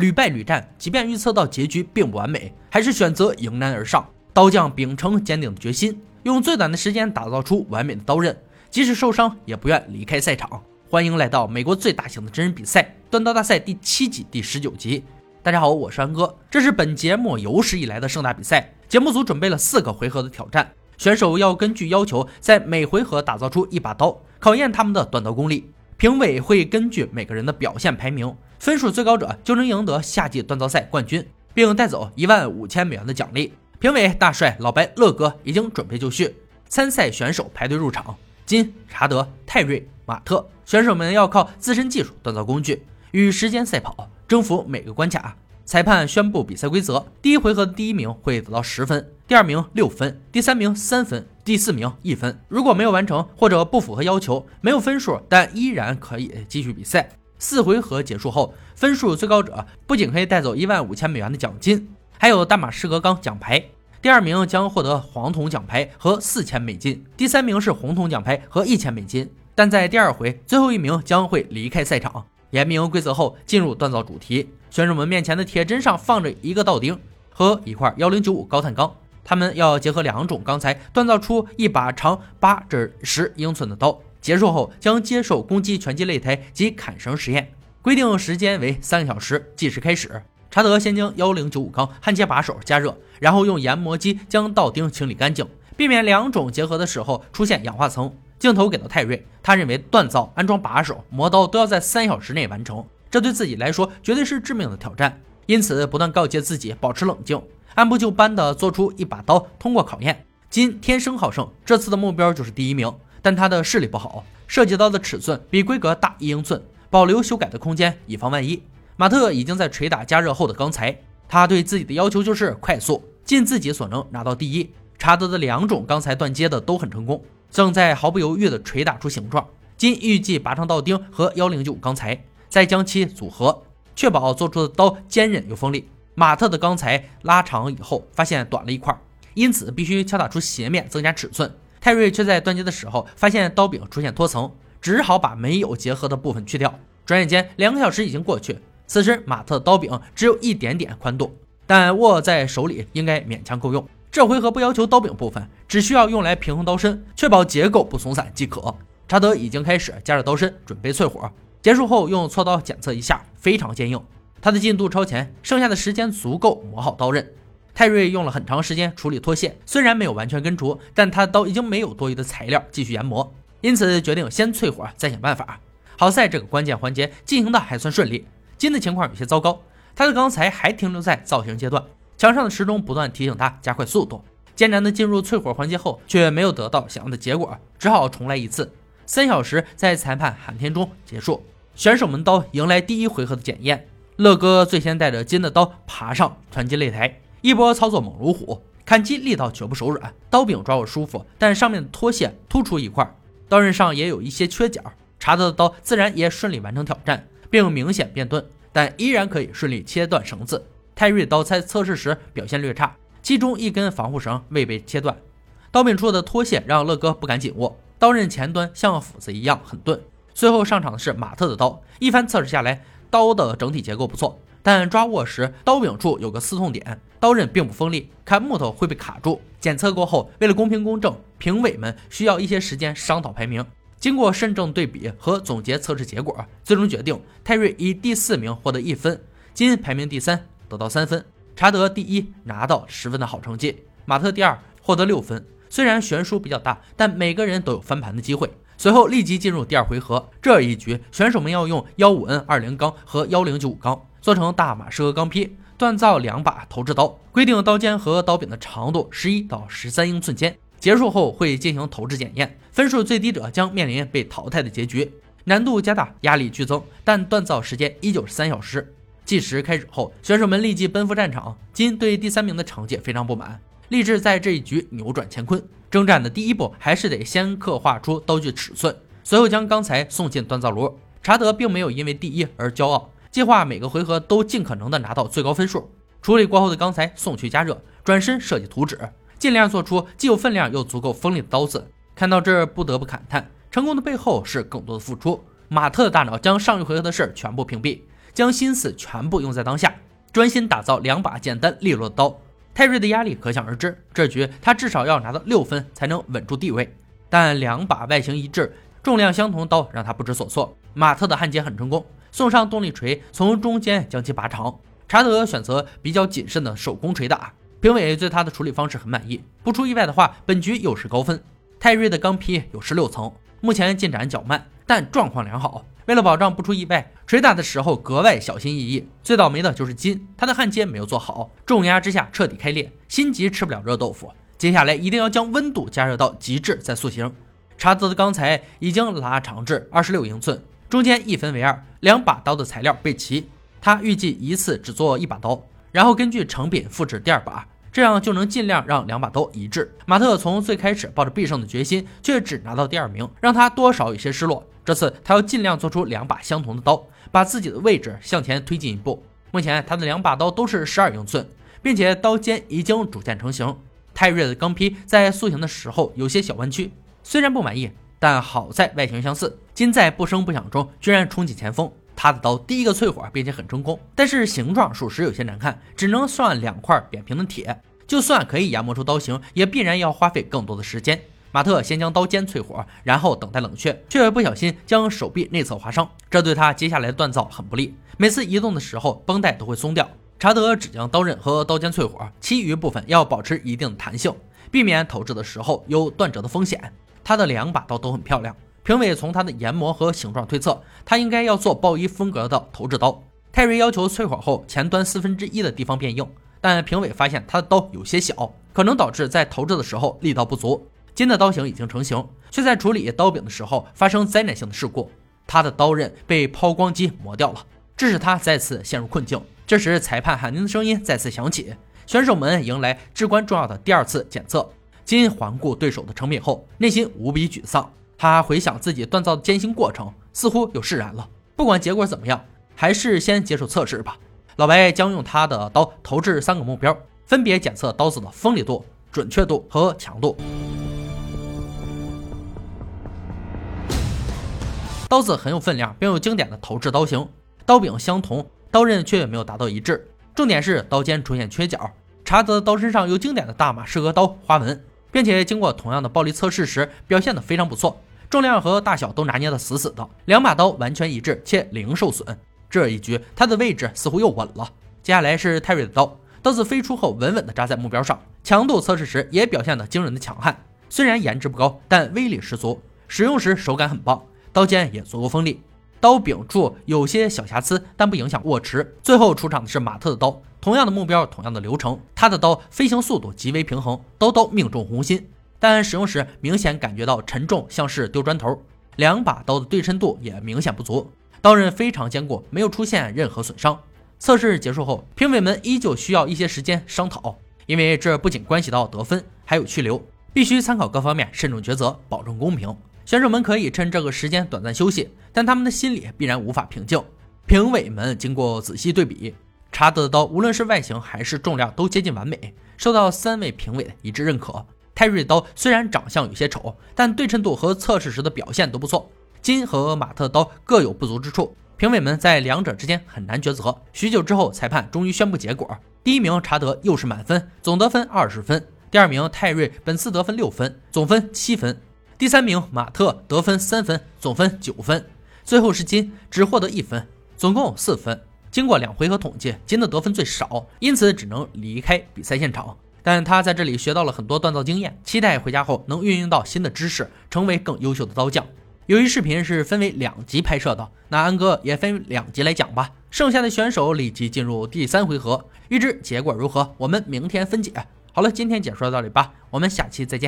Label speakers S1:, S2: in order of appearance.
S1: 屡败屡战，即便预测到结局并不完美，还是选择迎难而上。刀匠秉承坚定的决心，用最短的时间打造出完美的刀刃，即使受伤也不愿离开赛场。欢迎来到美国最大型的真人比赛——断刀大赛第七季第十九集。大家好，我是安哥，这是本节目有史以来的盛大比赛。节目组准备了四个回合的挑战，选手要根据要求在每回合打造出一把刀，考验他们的断刀功力。评委会根据每个人的表现排名，分数最高者就能赢得夏季锻造赛冠军，并带走一万五千美元的奖励。评委大帅老白乐哥已经准备就绪，参赛选手排队入场。金、查德、泰瑞、马特选手们要靠自身技术锻造工具，与时间赛跑，征服每个关卡。裁判宣布比赛规则：第一回合的第一名会得到十分，第二名六分，第三名三分，第四名一分。如果没有完成或者不符合要求，没有分数，但依然可以继续比赛。四回合结束后，分数最高者不仅可以带走一万五千美元的奖金，还有大马士革钢奖牌。第二名将获得黄铜奖牌和四千美金，第三名是红铜奖牌和一千美金。但在第二回，最后一名将会离开赛场。严明规则后，进入锻造主题。选手们面前的铁砧上放着一个道钉和一块幺零九五高碳钢，他们要结合两种钢材锻造出一把长八至十英寸的刀。结束后将接受攻击拳击擂台及砍绳实验，规定时间为三个小时，计时开始。查德先将幺零九五钢焊接把手加热，然后用研磨机将道钉清理干净，避免两种结合的时候出现氧化层。镜头给到泰瑞，他认为锻造、安装把手、磨刀都要在三小时内完成。这对自己来说绝对是致命的挑战，因此不断告诫自己保持冷静，按部就班地做出一把刀，通过考验。金天生好胜，这次的目标就是第一名，但他的视力不好，涉及到的尺寸比规格大一英寸，保留修改的空间，以防万一。马特已经在捶打加热后的钢材，他对自己的要求就是快速，尽自己所能拿到第一。查德的两种钢材断接的都很成功，正在毫不犹豫地捶打出形状。金预计拔上道钉和幺零九钢材。再将其组合，确保做出的刀坚韧又锋利。马特的钢材拉长以后，发现短了一块，因此必须敲打出斜面增加尺寸。泰瑞却在断接的时候发现刀柄出现脱层，只好把没有结合的部分去掉。转眼间，两个小时已经过去。此时，马特的刀柄只有一点点宽度，但握在手里应该勉强够用。这回合不要求刀柄部分，只需要用来平衡刀身，确保结构不松散即可。查德已经开始加热刀身，准备淬火。结束后用锉刀检测一下，非常坚硬。他的进度超前，剩下的时间足够磨好刀刃。泰瑞用了很长时间处理脱屑，虽然没有完全根除，但他的刀已经没有多余的材料继续研磨，因此决定先淬火再想办法。好在这个关键环节进行的还算顺利。金的情况有些糟糕，他的钢材还停留在造型阶段，墙上的时钟不断提醒他加快速度。艰难的进入淬火环节后，却没有得到想要的结果，只好重来一次。三小时在裁判喊天中结束，选手们刀迎来第一回合的检验。乐哥最先带着金的刀爬上传击擂台，一波操作猛如虎，砍击力道绝不手软，刀柄抓握舒服，但上面的脱线突出一块，刀刃上也有一些缺角。查德的刀自然也顺利完成挑战，并明显变钝，但依然可以顺利切断绳子。泰瑞刀在测试时表现略差，其中一根防护绳未被切断，刀柄处的脱线让乐哥不敢紧握。刀刃前端像斧子一样很钝。最后上场的是马特的刀，一番测试下来，刀的整体结构不错，但抓握时刀柄处有个刺痛点，刀刃并不锋利，砍木头会被卡住。检测过后，为了公平公正，评委们需要一些时间商讨排名。经过慎重对比和总结测试结果，最终决定泰瑞以第四名获得一分，金排名第三得到三分，查德第一拿到十分的好成绩，马特第二获得六分。虽然悬殊比较大，但每个人都有翻盘的机会。随后立即进入第二回合，这一局选手们要用幺五 N 二零钢和幺零九五钢做成大马士革钢坯，锻造两把投掷刀，规定刀尖和刀柄的长度十一到十三英寸间。结束后会进行投掷检验，分数最低者将面临被淘汰的结局，难度加大，压力剧增，但锻造时间依旧是三小时。计时开始后，选手们立即奔赴战场。金对第三名的成绩非常不满。立志在这一局扭转乾坤。征战的第一步还是得先刻画出刀具尺寸，随后将钢材送进锻造炉。查德并没有因为第一而骄傲，计划每个回合都尽可能的拿到最高分数。处理过后的钢材送去加热，转身设计图纸，尽量做出既有分量又足够锋利的刀子。看到这，不得不感叹，成功的背后是更多的付出。马特的大脑将上一回合的事儿全部屏蔽，将心思全部用在当下，专心打造两把简单利落的刀。泰瑞的压力可想而知，这局他至少要拿到六分才能稳住地位。但两把外形一致、重量相同的刀让他不知所措。马特的焊接很成功，送上动力锤，从中间将其拔长。查德选择比较谨慎的手工锤打，评委对他的处理方式很满意。不出意外的话，本局又是高分。泰瑞的钢坯有十六层，目前进展较慢，但状况良好。为了保障不出意外，锤打的时候格外小心翼翼。最倒霉的就是金，他的焊接没有做好，重压之下彻底开裂，心急吃不了热豆腐。接下来一定要将温度加热到极致再塑形。查德的钢材已经拉长至二十六英寸，中间一分为二，两把刀的材料备齐。他预计一次只做一把刀，然后根据成品复制第二把，这样就能尽量让两把刀一致。马特从最开始抱着必胜的决心，却只拿到第二名，让他多少有些失落。这次他要尽量做出两把相同的刀，把自己的位置向前推进一步。目前他的两把刀都是十二英寸，并且刀尖已经逐渐成型。泰瑞的钢坯在塑形的时候有些小弯曲，虽然不满意，但好在外形相似。金在不声不响中居然冲进前锋，他的刀第一个淬火，并且很成功，但是形状属实有些难看，只能算两块扁平的铁。就算可以研磨出刀形，也必然要花费更多的时间。马特先将刀尖淬火，然后等待冷却，却不小心将手臂内侧划伤，这对他接下来的锻造很不利。每次移动的时候，绷带都会松掉。查德只将刀刃和刀尖淬火，其余部分要保持一定的弹性，避免投掷的时候有断折的风险。他的两把刀都很漂亮，评委从他的研磨和形状推测，他应该要做鲍伊风格的投掷刀。泰瑞要求淬火后前端四分之一的地方变硬，但评委发现他的刀有些小，可能导致在投掷的时候力道不足。金的刀型已经成型，却在处理刀柄的时候发生灾难性的事故，他的刀刃被抛光机磨掉了，致使他再次陷入困境。这时，裁判喊停的声音再次响起，选手们迎来至关重要的第二次检测。金环顾对手的成品后，内心无比沮丧。他回想自己锻造的艰辛过程，似乎又释然了。不管结果怎么样，还是先接受测试吧。老白将用他的刀投掷三个目标，分别检测刀子的锋利度、准确度和强度。刀子很有分量，并有经典的投掷刀型，刀柄相同。刀刃却没有达到一致，重点是刀尖出现缺角。查德的刀身上有经典的大马士革刀花纹，并且经过同样的暴力测试时表现得非常不错，重量和大小都拿捏得死死的，两把刀完全一致且零受损。这一局他的位置似乎又稳了。接下来是泰瑞的刀，刀子飞出后稳稳地扎在目标上，强度测试时也表现得惊人的强悍。虽然颜值不高，但威力十足，使用时手感很棒，刀尖也足够锋利。刀柄处有些小瑕疵，但不影响握持。最后出场的是马特的刀，同样的目标，同样的流程。他的刀飞行速度极为平衡，刀刀命中红心，但使用时明显感觉到沉重，像是丢砖头。两把刀的对称度也明显不足，刀刃非常坚固，没有出现任何损伤。测试结束后，评委们依旧需要一些时间商讨，因为这不仅关系到得分，还有去留，必须参考各方面，慎重抉择，保证公平。选手们可以趁这个时间短暂休息，但他们的心里必然无法平静。评委们经过仔细对比，查德的刀无论是外形还是重量都接近完美，受到三位评委的一致认可。泰瑞的刀虽然长相有些丑，但对称度和测试时的表现都不错。金和马特的刀各有不足之处，评委们在两者之间很难抉择。许久之后，裁判终于宣布结果：第一名查德又是满分，总得分二十分；第二名泰瑞本次得分六分，总分七分。第三名马特得分三分，总分九分。最后是金，只获得一分，总共四分。经过两回合统计，金的得分最少，因此只能离开比赛现场。但他在这里学到了很多锻造经验，期待回家后能运用到新的知识，成为更优秀的刀匠。由于视频是分为两集拍摄的，那安哥也分两集来讲吧。剩下的选手立即进入第三回合，预知结果如何，我们明天分解。好了，今天解说到这里吧，我们下期再见。